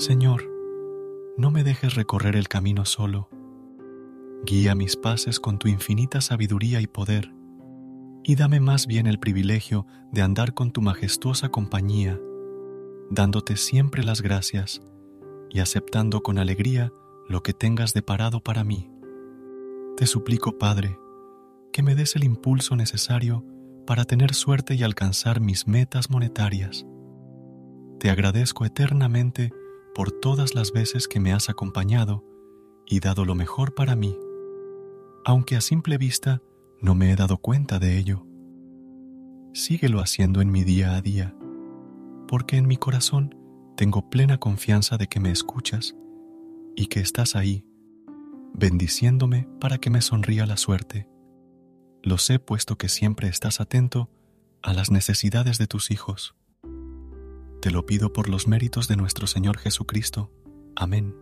Señor, no me dejes recorrer el camino solo. Guía mis pases con tu infinita sabiduría y poder, y dame más bien el privilegio de andar con tu majestuosa compañía, dándote siempre las gracias y aceptando con alegría lo que tengas deparado para mí. Te suplico, Padre, que me des el impulso necesario para tener suerte y alcanzar mis metas monetarias. Te agradezco eternamente por todas las veces que me has acompañado y dado lo mejor para mí, aunque a simple vista no me he dado cuenta de ello. Síguelo haciendo en mi día a día, porque en mi corazón tengo plena confianza de que me escuchas y que estás ahí, bendiciéndome para que me sonría la suerte. Lo sé puesto que siempre estás atento a las necesidades de tus hijos. Te lo pido por los méritos de nuestro Señor Jesucristo. Amén.